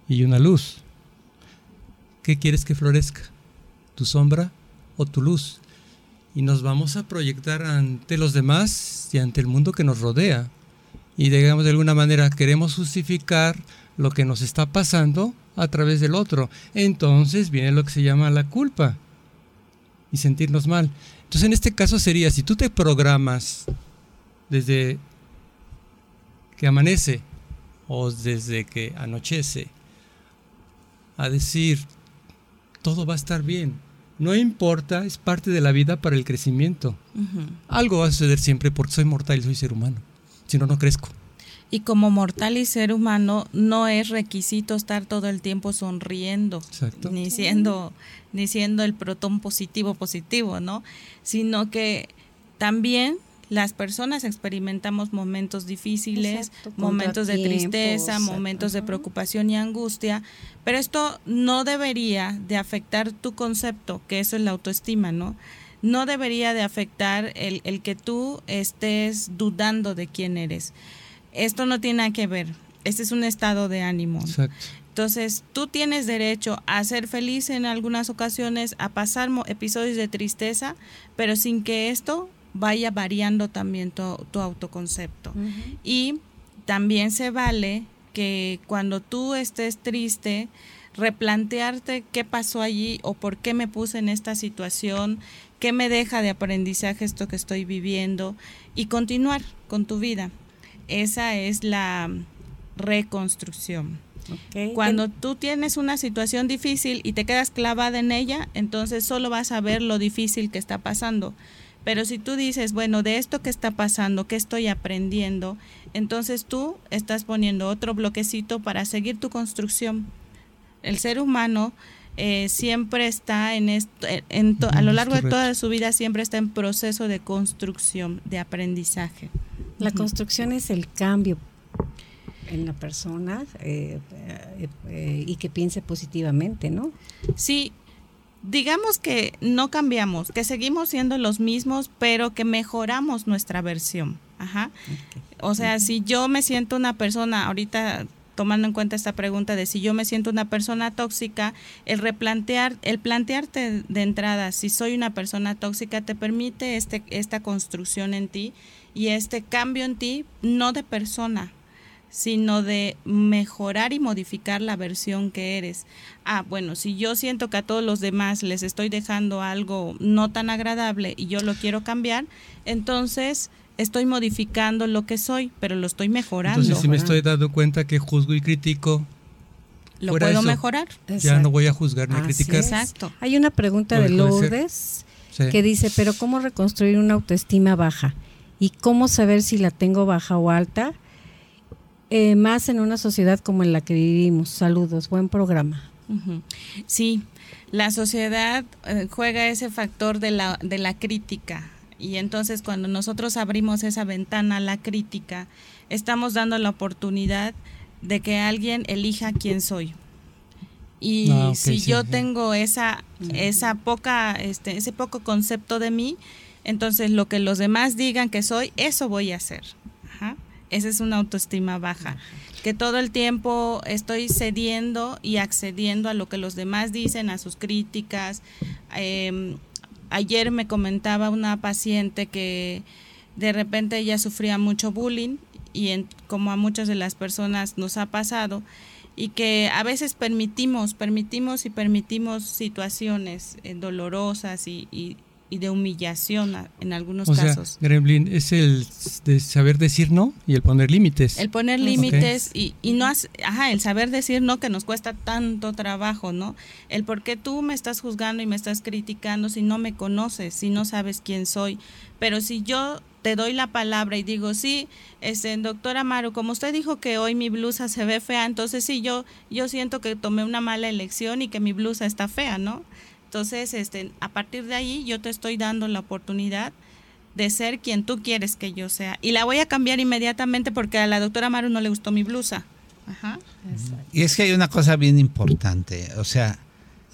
y una luz. ¿Qué quieres que florezca? ¿Tu sombra o tu luz? Y nos vamos a proyectar ante los demás y ante el mundo que nos rodea. Y digamos de alguna manera queremos justificar lo que nos está pasando a través del otro. Entonces viene lo que se llama la culpa y sentirnos mal. Entonces en este caso sería, si tú te programas desde que amanece o desde que anochece a decir, todo va a estar bien, no importa, es parte de la vida para el crecimiento. Algo va a suceder siempre porque soy mortal y soy ser humano. Si no, no crezco. Y como mortal y ser humano, no es requisito estar todo el tiempo sonriendo, ni siendo, ni siendo el protón positivo positivo, ¿no? Sino que también las personas experimentamos momentos difíciles, momentos de tristeza, momentos de preocupación y angustia, pero esto no debería de afectar tu concepto, que eso es la autoestima, ¿no? No debería de afectar el, el que tú estés dudando de quién eres. Esto no tiene nada que ver. Este es un estado de ánimo. Entonces, tú tienes derecho a ser feliz en algunas ocasiones, a pasar episodios de tristeza, pero sin que esto vaya variando también tu, autoconcepto. Y también se vale que cuando tú estés triste, replantearte qué pasó allí o por qué me puse en esta situación, qué me deja de aprendizaje esto que estoy viviendo y continuar con tu vida. Esa es la reconstrucción. Cuando tú tienes una situación difícil y te quedas clavada en ella, entonces solo vas a ver lo difícil que está pasando. Pero si tú dices, bueno, de esto que está pasando, ¿qué estoy aprendiendo? Entonces tú estás poniendo otro bloquecito para seguir tu construcción. El ser humano eh, siempre está en esto, en a lo largo de toda su vida siempre está en proceso de construcción, de aprendizaje. La construcción es el cambio en la persona eh, eh, y que piense positivamente, ¿no? Sí, digamos que no cambiamos, que seguimos siendo los mismos, pero que mejoramos nuestra versión. Ajá. O sea, si yo me siento una persona, ahorita tomando en cuenta esta pregunta de si yo me siento una persona tóxica, el replantear, el plantearte de entrada si soy una persona tóxica te permite este, esta construcción en ti y este cambio en ti, no de persona, sino de mejorar y modificar la versión que eres. Ah, bueno, si yo siento que a todos los demás les estoy dejando algo no tan agradable y yo lo quiero cambiar, entonces estoy modificando lo que soy, pero lo estoy mejorando. Entonces, si me estoy dando cuenta que juzgo y critico, lo puedo mejorar. Ya no voy a juzgar ni a criticar. Exacto. Hay una pregunta de Lourdes que dice, pero ¿cómo reconstruir una autoestima baja? ¿Y cómo saber si la tengo baja o alta? Eh, más en una sociedad como en la que vivimos. Saludos, buen programa. Sí, la sociedad eh, juega ese factor de la, de la crítica y entonces cuando nosotros abrimos esa ventana a la crítica, estamos dando la oportunidad de que alguien elija quién soy. Y ah, si yo tengo esa, esa poca, este, ese poco concepto de mí, entonces lo que los demás digan que soy, eso voy a hacer. Esa es una autoestima baja. Que todo el tiempo estoy cediendo y accediendo a lo que los demás dicen, a sus críticas. Em, ayer me comentaba una paciente que de repente ella sufría mucho bullying y como a muchas de las personas nos ha pasado y que a veces permitimos, permitimos y permitimos situaciones eh, dolorosas y, y de humillación en algunos casos. Gremlin es el de saber decir no y el poner límites. El poner límites y, y, no, ajá, el saber decir no que nos cuesta tanto trabajo, ¿no? El por qué tú me estás juzgando y me estás criticando si no me conoces, si no sabes quién soy. Pero si yo te doy la palabra y digo, sí, este, doctor Amaro, como usted dijo que hoy mi blusa se ve fea, entonces sí, yo, yo siento que tomé una mala elección y que mi blusa está fea, ¿no? Entonces, este, a partir de ahí yo te estoy dando la oportunidad de ser quien tú quieres que yo sea. Y la voy a cambiar inmediatamente porque a la doctora Maru no le gustó mi blusa. Ajá. Y es que hay una cosa bien importante, o sea,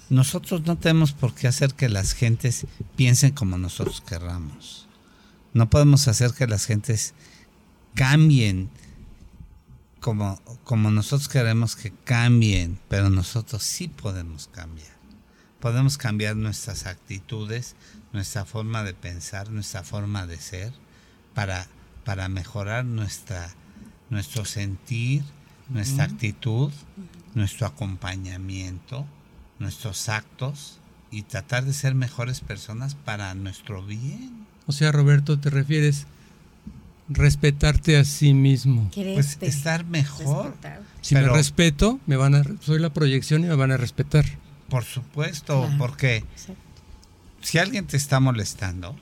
nosotros no tenemos por qué hacer que las gentes piensen como nosotros querramos. No podemos hacer que las gentes cambien como, como nosotros queremos que cambien, pero nosotros sí podemos cambiar podemos cambiar nuestras actitudes, nuestra forma de pensar, nuestra forma de ser, para, para mejorar nuestra, nuestro sentir, nuestra actitud, nuestro acompañamiento, nuestros actos y tratar de ser mejores personas para nuestro bien. O sea, Roberto, ¿te refieres respetarte a sí mismo? Pues estar mejor. Si me respeto, me van a soy la proyección y me van a respetar. Por supuesto, porque si alguien te está molestando,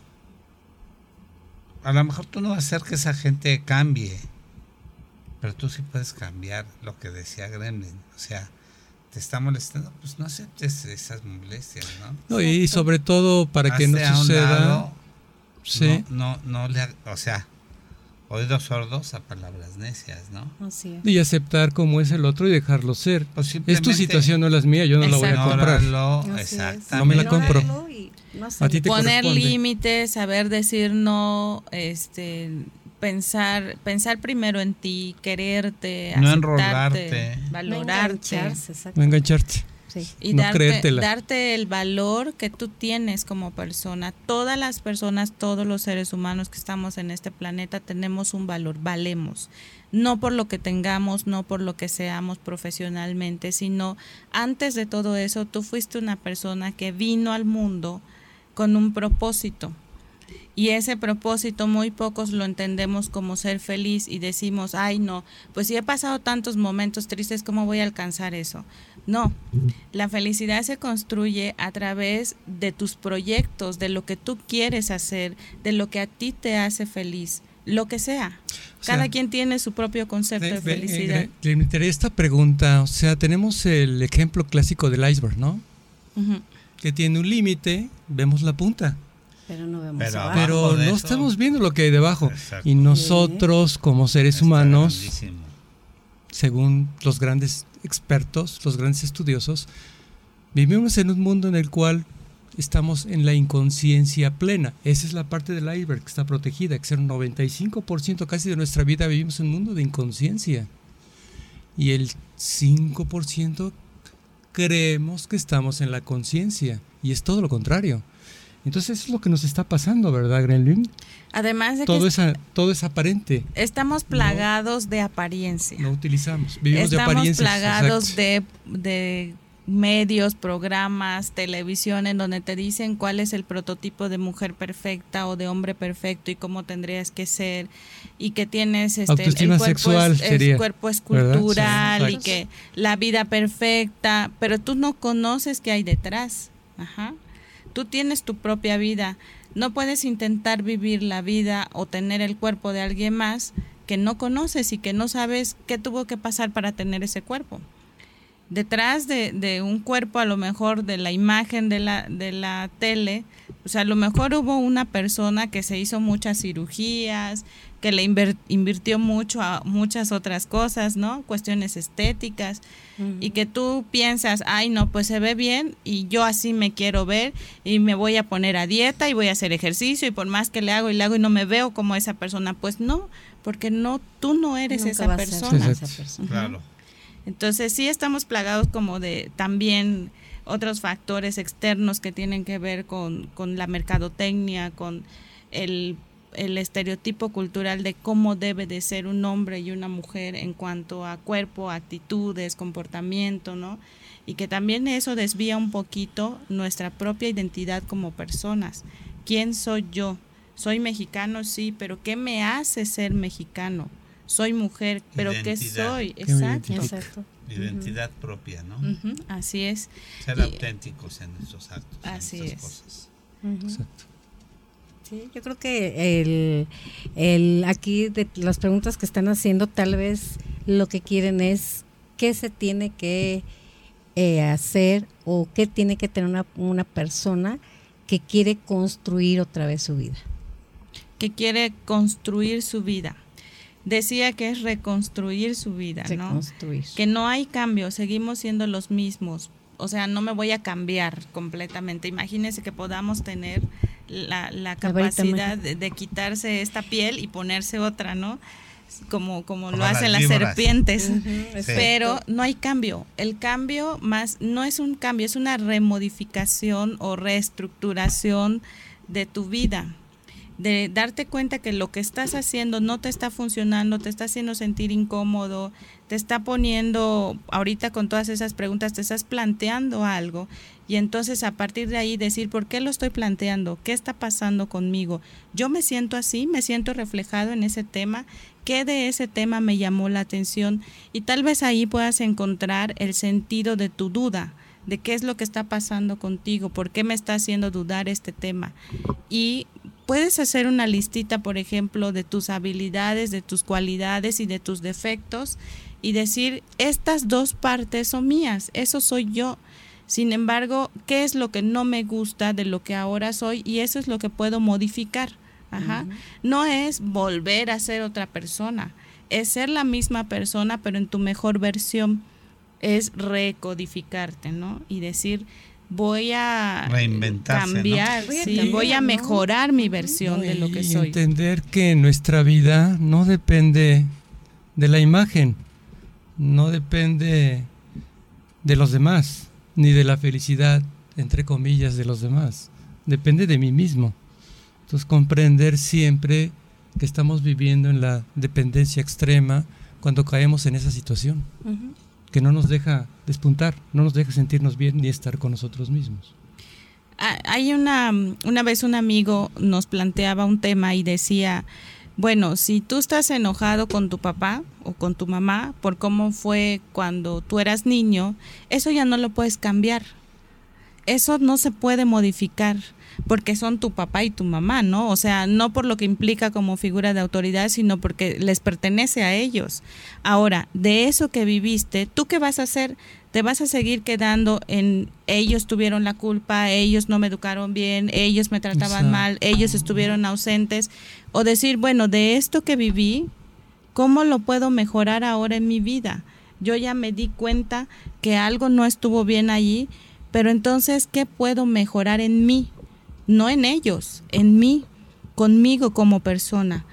a lo mejor tú no vas a hacer que esa gente cambie, pero tú sí puedes cambiar lo que decía Gremlin. O sea, te está molestando, pues no aceptes esas molestias, ¿no? y sobre todo para que no suceda. sí. No, no, no le, o sea, oídos sordos a palabras necias, ¿no? Así Y aceptar cómo es el otro y dejarlo ser. Pues es tu situación, no es mía, yo no la voy a comprar. No me la compro. Poner límites, saber decir no, este pensar pensar primero en ti, quererte, no enrolarte, valorarte, no engancharte. Y darte, darte, el valor que tú tienes como persona. Todas las personas, todos los seres humanos que estamos en este planeta tenemos un valor, valemos. No por lo que tengamos, no por lo que seamos profesionalmente, sino antes de todo eso, tú fuiste una persona que vino al mundo con un propósito y ese propósito muy pocos lo entendemos como ser feliz y decimos, ay no, pues si he pasado tantos momentos tristes, ¿cómo voy a alcanzar eso? No, la felicidad se construye a través de tus proyectos, de lo que tú quieres hacer, de lo que a ti te hace feliz, lo que sea. Cada quien tiene su propio concepto de, felicidad. Le interesa esta pregunta, o sea, tenemos el ejemplo clásico del iceberg, ¿no? Que tiene un límite, vemos la punta pero no vemos Pero, no estamos viendo lo que hay debajo. Y nosotros, como seres humanos, según los grandes expertos, los grandes estudiosos, vivimos en un mundo en el cual estamos en la inconsciencia plena. Esa es la parte del iceberg que está protegida, que es el 95% casi de nuestra vida vivimos en un mundo de inconsciencia. Y el 5% creemos que estamos en la conciencia. Y es todo lo contrario. Entonces eso es lo que nos está pasando, ¿verdad, Gremlin? Además de todo que todo es aparente. estamos plagados de apariencia. No utilizamos. Vivimos de Estamos apariencias. plagados de, de medios, programas, televisión en donde te dicen cuál es el prototipo de mujer perfecta o de hombre perfecto y cómo tendrías que ser y que tienes este Autoestima el cuerpo sexual es, el sería, cuerpo es ¿verdad? Sí, y que la vida perfecta, pero tú no conoces qué hay detrás. Ajá. Tú tienes tu propia vida. No puedes intentar vivir la vida o tener el cuerpo de alguien más que no conoces y que no sabes qué tuvo que pasar para tener ese cuerpo. Detrás de, de un cuerpo, a lo mejor de la imagen de la, de la tele, o sea, a lo mejor hubo una persona que se hizo muchas cirugías, que le inver- invirtió mucho a muchas otras cosas, ¿no? Cuestiones estéticas, y que tú piensas, ay, no, pues se ve bien y yo así me quiero ver y me voy a poner a dieta y voy a hacer ejercicio y por más que le hago y le hago y no me veo como esa persona, pues no, porque no, tú no eres Nunca esa persona. esa persona. Claro. Entonces sí estamos plagados como de también otros factores externos que tienen que ver con, con la mercadotecnia, con el, el estereotipo cultural de cómo debe de ser un hombre y una mujer en cuanto a cuerpo, actitudes, comportamiento, ¿no? Y que también eso desvía un poquito nuestra propia identidad como personas. ¿Quién soy yo? Soy mexicano, sí, pero ¿qué me hace ser mexicano? Soy mujer, pero ¿qué soy? ¿Qué me Exacto. Exacto. Identidad propia, ¿no? Así es. Ser Y- auténticos en nuestros actos. en Así nuestras es. cosas. Exacto. Sí, yo creo que el, el aquí de las preguntas que están haciendo tal vez lo que quieren es qué se tiene que eh, hacer o qué tiene que tener una, una persona que quiere construir otra vez su vida. que quiere construir su vida. Decía que es reconstruir su vida, ¿no? Reconstruir. Que no hay cambio, seguimos siendo los mismos. O sea, no me voy a cambiar completamente. Imagínense que podamos tener la, la capacidad de, de quitarse esta piel y ponerse otra, ¿no? Como, como lo Como hacen las serpientes. Sí. Pero no hay cambio. El cambio más no es un cambio, es una remodificación o reestructuración de tu vida. De darte cuenta que lo que estás haciendo no te está funcionando, te está haciendo sentir incómodo, te está poniendo, ahorita con todas esas preguntas, te estás planteando algo. Y entonces a partir de ahí decir, ¿por qué lo estoy planteando? ¿Qué está pasando conmigo? Yo me siento así, me siento reflejado en ese tema. ¿Qué de ese tema me llamó la atención? Y tal vez ahí puedas encontrar el sentido de tu duda, de qué es lo que está pasando contigo, por qué me está haciendo dudar este tema. Y puedes hacer una listita, por ejemplo, de tus habilidades, de tus cualidades y de tus defectos y decir, estas dos partes son mías, eso soy yo. Sin embargo, ¿qué es lo que no me gusta de lo que ahora soy? Y eso es lo que puedo modificar. Ajá. No es volver a ser otra persona, es ser la misma persona, pero en tu mejor versión. Es recodificarte, ¿no? Y decir, voy a cambiar, Voy a sí, cambiar, voy a ¿no? mejorar mi versión de lo que y soy. entender que nuestra vida no depende de la imagen, no depende de los demás, ni de la felicidad, entre comillas, de los demás. Depende de mí mismo. Entonces comprender siempre que estamos viviendo en la dependencia extrema cuando caemos en esa situación, que no nos deja despuntar, no nos deja sentirnos bien ni estar con nosotros mismos. Ah, Hay una, una vez un amigo nos planteaba un tema y decía, bueno, si tú estás enojado con tu papá o con tu mamá por cómo fue cuando tú eras niño, eso ya no lo puedes cambiar. Eso no se puede modificar porque son tu papá y tu mamá, ¿no? O sea, no por lo que implica como figura de autoridad, sino porque les pertenece a ellos. Ahora, de eso que viviste, ¿tú qué vas a hacer? Te vas a seguir quedando en ellos tuvieron la culpa, ellos no me educaron bien, ellos me trataban Exacto. mal, ellos estuvieron ausentes. O decir, bueno, de esto que viví, ¿cómo lo puedo mejorar ahora en mi vida? Yo ya me di cuenta que algo no estuvo bien allí, pero entonces, ¿qué puedo mejorar en mí? No en ellos, en mí, conmigo como persona.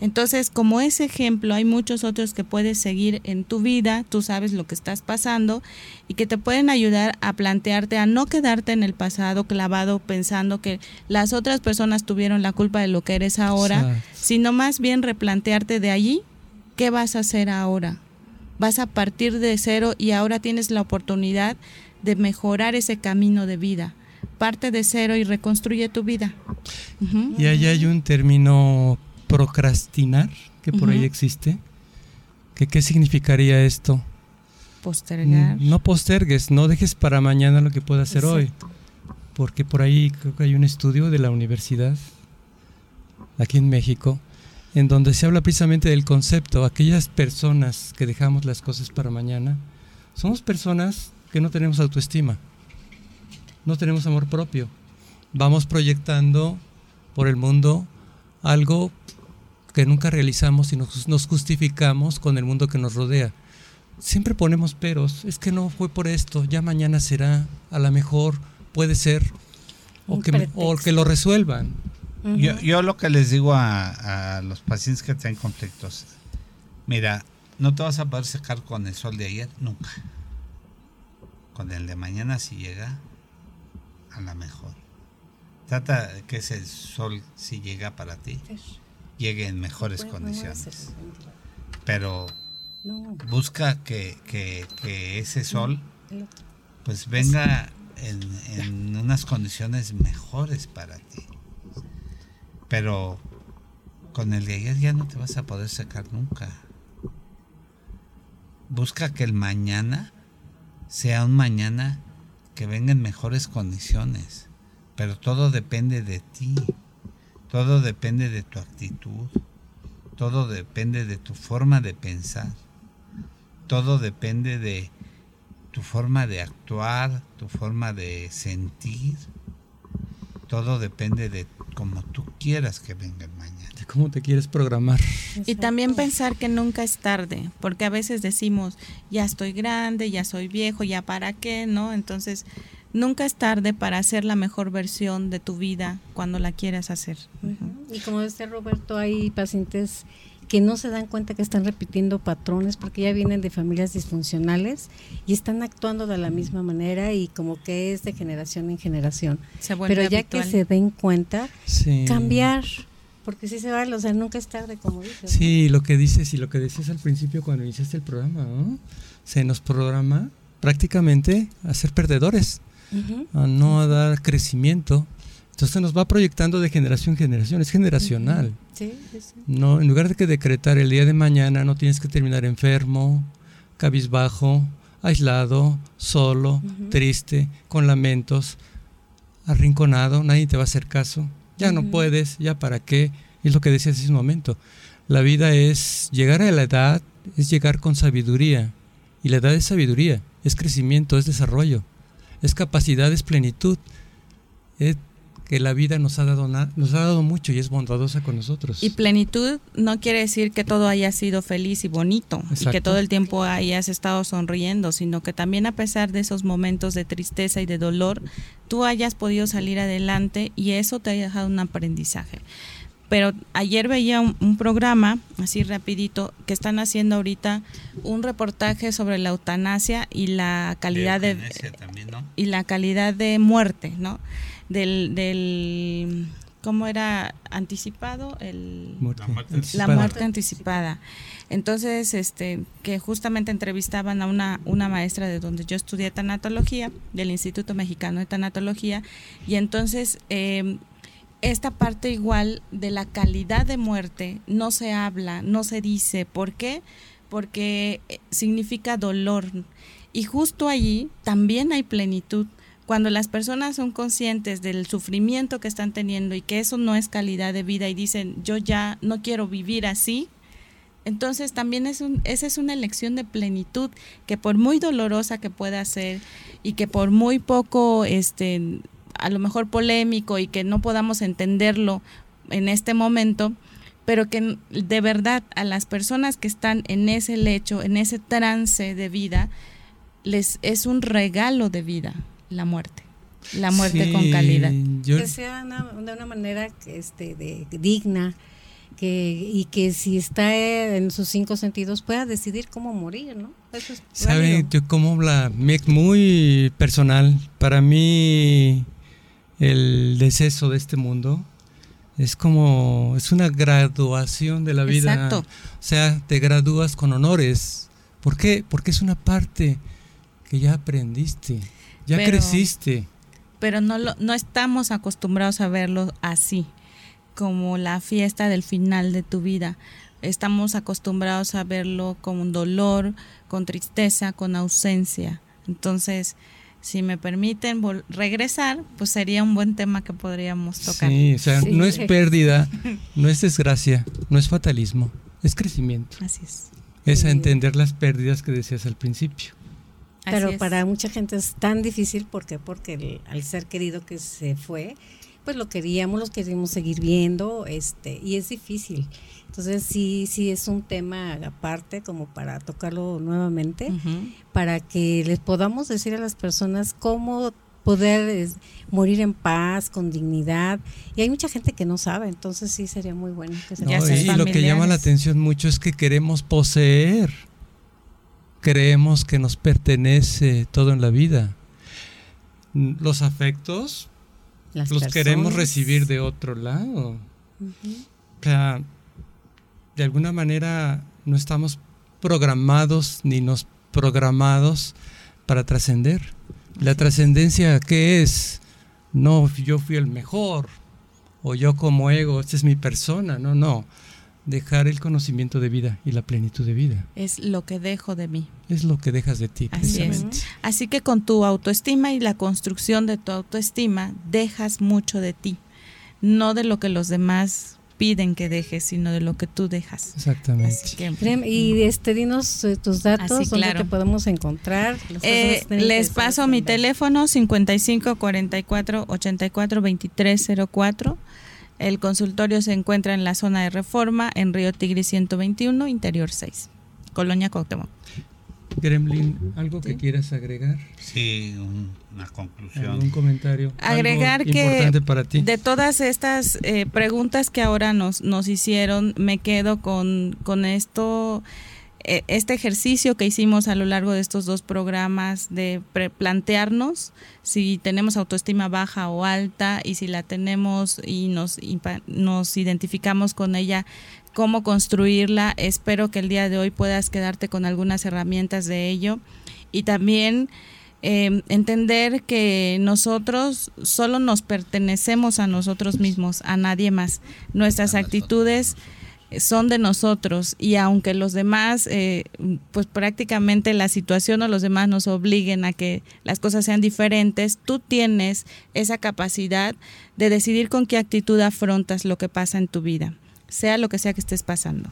Entonces, como ese ejemplo, hay muchos otros que puedes seguir en tu vida, tú sabes lo que estás pasando y que te pueden ayudar a plantearte, a no quedarte en el pasado clavado pensando que las otras personas tuvieron la culpa de lo que eres ahora, sino más bien replantearte de allí, ¿qué vas a hacer ahora? Vas a partir de cero y ahora tienes la oportunidad de mejorar ese camino de vida. Parte de cero y reconstruye tu vida. Y ahí hay un término procrastinar, que por ahí existe. Que, ¿Qué significaría esto? Postergar. Mm, no postergues, no dejes para mañana lo que puedas hacer hoy. Porque por ahí creo que hay un estudio de la universidad, aquí en México, en donde se habla precisamente del concepto, aquellas personas que dejamos las cosas para mañana, somos personas que no tenemos autoestima, no tenemos amor propio. Vamos proyectando por el mundo algo que nunca realizamos y nos, justificamos con el mundo que nos rodea. Siempre ponemos peros, es que no fue por esto, ya mañana será, a lo mejor puede ser, o que, o que lo resuelvan. yo, yo, lo que les digo a, a los pacientes que tienen conflictos, mira, no te vas a poder secar con el sol de ayer, nunca. Con el de mañana si llega, a la mejor. Trata que ese sol si llega para ti llegue en mejores condiciones. Pero busca que, ese sol pues venga en, en, unas condiciones mejores para ti. Pero con el de ayer ya no te vas a poder secar nunca. Busca que el mañana sea un mañana que venga en mejores condiciones. Pero todo depende de ti. Todo depende de tu actitud, todo depende de tu forma de pensar, todo depende de tu forma de actuar, tu forma de sentir, todo depende de cómo tú quieras que venga el mañana. De cómo te quieres programar. Y también pensar que nunca es tarde, porque a veces decimos, ya estoy grande, ya soy viejo, ya para qué, ¿no? Entonces nunca es tarde para hacer la mejor versión de tu vida cuando la quieras hacer. Y como decía Roberto, hay pacientes que no se dan cuenta que están repitiendo patrones porque ya vienen de familias disfuncionales y están actuando de la misma manera y como que es de generación en generación. Pero ya que se den cuenta, cambiar, porque si se va, o sea, nunca es tarde, como dices. Sí, lo que dices y lo que decías al principio cuando iniciaste el programa, se nos programa prácticamente a ser perdedores a no a dar crecimiento. Entonces nos va proyectando de generación en generación, es generacional. No, en lugar de que decretar el día de mañana no tienes que terminar enfermo, cabizbajo, aislado, solo, triste, con lamentos, arrinconado, nadie te va a hacer caso. Ya no puedes, ya para qué. Es lo que decías hace un momento. La vida es llegar a la edad, es llegar con sabiduría. Y la edad es sabiduría, es crecimiento, es desarrollo es capacidad, es plenitud. Es que la vida nos ha dado nos ha dado mucho y es bondadosa con nosotros. Y plenitud no quiere decir que todo haya sido feliz y bonito y que todo el tiempo hayas estado sonriendo, sino que también a pesar de esos momentos de tristeza y de dolor, tú hayas podido salir adelante y eso te haya dejado un aprendizaje pero ayer veía un, programa, así rapidito, que están haciendo ahorita un reportaje sobre la eutanasia y la calidad de, y la calidad de muerte, ¿no? Del, del cómo era anticipado el la muerte, anticipada. Entonces, este, que justamente entrevistaban a una, una maestra de donde yo estudié tanatología, del Instituto Mexicano de Tanatología, y entonces eh, esta parte igual de la calidad de muerte no se habla, no se dice. ¿Por qué? Porque eh, significa dolor. Y justo allí también hay plenitud. Cuando las personas son conscientes del sufrimiento que están teniendo y que eso no es calidad de vida y dicen, yo ya no quiero vivir así, entonces también es un, esa es una elección de plenitud que por muy dolorosa que pueda ser y que por muy poco este a lo mejor polémico y que no podamos entenderlo en este momento, pero que de verdad a las personas que están en ese lecho, en ese trance de vida, les es un regalo de vida la muerte, la muerte con calidad. Que sea de una manera este, de, digna, que y que si está en sus cinco sentidos pueda decidir cómo morir, ¿no? Eso es ¿Sabe cómo la muy personal? Para mí el deceso de este mundo es como es una graduación de la vida. Exacto. O sea, te gradúas con honores. ¿Por qué? Porque es una parte que ya aprendiste, ya creciste. Pero no lo, no estamos acostumbrados a verlo así como la fiesta del final de tu vida. Estamos acostumbrados a verlo con un dolor, con tristeza, con ausencia. Entonces, si me permiten regresar, pues sería un buen tema que podríamos tocar. Sí, o sea, no es pérdida, no es desgracia, no es fatalismo, es crecimiento. Así es. Es entender las pérdidas que decías al principio. Pero para mucha gente es tan difícil porque porque al ser querido que se fue, pues lo queríamos, los queríamos seguir viendo, este, y es difícil. Entonces sí, sí es un tema aparte como para tocarlo nuevamente, para que les podamos decir a las personas cómo poder morir en paz, con dignidad. Y hay mucha gente que no sabe, entonces sí sería muy bueno que se Y lo que llama la atención mucho es que queremos poseer, creemos que nos pertenece todo en la vida. Los afectos los queremos recibir de otro lado. O sea, de alguna manera no estamos programados ni nos programados para trascender. La trascendencia, ¿qué es? No, yo fui el mejor, o yo como ego, esta es mi persona, no, no dejar el conocimiento de vida y la plenitud de vida. Es lo que dejo de mí. Es lo que dejas de ti. Así es. Así que con tu autoestima y la construcción de tu autoestima, dejas mucho de ti. No de lo que los demás piden que dejes, sino de lo que tú dejas. Exactamente. y este, dinos eh, tus datos, donde te podemos encontrar. Eh, les paso mi teléfono 55 44 84 23 04 el consultorio se encuentra en la zona de reforma en Río Tigre 121, Interior 6, Colonia Cuauhtémoc. Gremlin, ¿algo que quieras agregar? Sí, una conclusión. Un comentario. Agregar que para ti? de todas estas eh, preguntas que ahora nos, nos hicieron, me quedo con, con esto este ejercicio que hicimos a lo largo de estos dos programas de plantearnos si tenemos autoestima baja o alta y si la tenemos y nos, nos identificamos con ella, cómo construirla. Espero que el día de hoy puedas quedarte con algunas herramientas de ello y también em, entender que nosotros solo nos pertenecemos a nosotros mismos, a nadie más. Nuestras actitudes son de nosotros y aunque los demás, eh, pues prácticamente la situación o los demás nos obliguen a que las cosas sean diferentes, tú tienes esa capacidad de decidir con qué actitud afrontas lo que pasa en tu vida, sea lo que sea que estés pasando.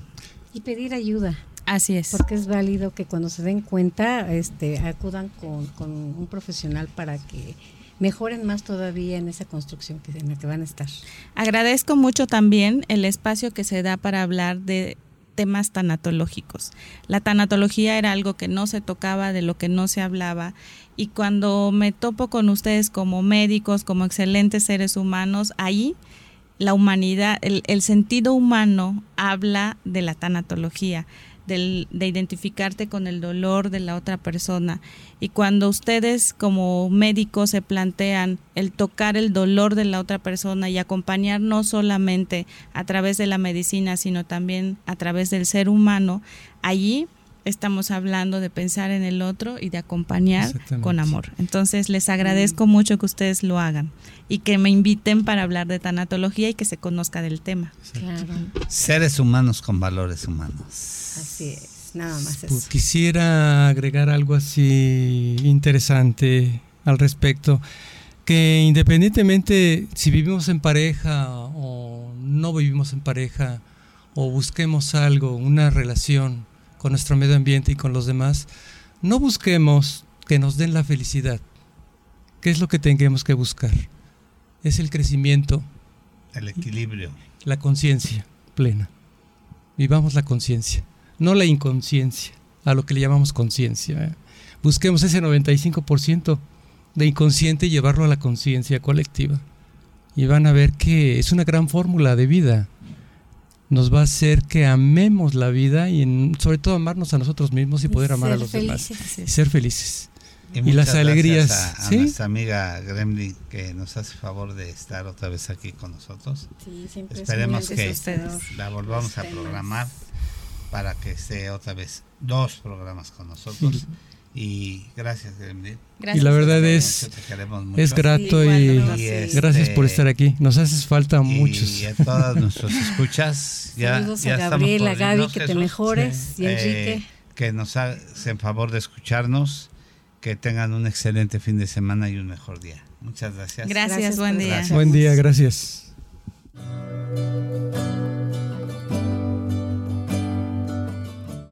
Y pedir ayuda. Así es. Porque es válido que cuando se den cuenta, este, acudan con, con un profesional para que mejoren más todavía en esa construcción que, en la que van a estar. Agradezco mucho también el espacio que se da para hablar de temas tanatológicos. La tanatología era algo que no se tocaba, de lo que no se hablaba, y cuando me topo con ustedes como médicos, como excelentes seres humanos, ahí la humanidad, el, el sentido humano habla de la tanatología de identificarte con el dolor de la otra persona. Y cuando ustedes como médicos se plantean el tocar el dolor de la otra persona y acompañar no solamente a través de la medicina, sino también a través del ser humano, allí estamos hablando de pensar en el otro y de acompañar con amor. Entonces les agradezco mm. mucho que ustedes lo hagan y que me inviten para hablar de tanatología y que se conozca del tema. Seres humanos con valores humanos. Así es, nada más pues eso. Quisiera agregar algo así interesante al respecto, que independientemente si vivimos en pareja o no vivimos en pareja, o busquemos algo, una relación con nuestro medio ambiente y con los demás, no busquemos que nos den la felicidad. ¿Qué es lo que tengamos que buscar? Es el crecimiento. El equilibrio. La conciencia plena. Vivamos la conciencia no la inconsciencia, a lo que le llamamos conciencia. ¿eh? Busquemos ese 95% de inconsciente y llevarlo a la conciencia colectiva. Y van a ver que es una gran fórmula de vida. Nos va a hacer que amemos la vida y en- sobre todo amarnos a nosotros mismos y Y poder amar a los demás. felices. Y ser felices. Y las alegrías, A, a ¿sí? nuestra amiga Gremlin que nos hace favor de estar otra vez aquí con nosotros. Sí, siempre es Esperemos que la volvamos a programar para que esté otra vez dos programas con nosotros. Y gracias, Gremlin. Gracias y la verdad mucho. es grato y Y sí. este, gracias por estar aquí. Nos haces falta a y muchos. a todos nuestros escuchas. Ya, Saludos ya a Gaby, que te mejores, y a Eh, Enrique. que nos hacen favor de escucharnos. Que tengan un excelente fin de semana y un mejor día. Muchas gracias. Gracias, Gracias buen día. Buen día, gracias.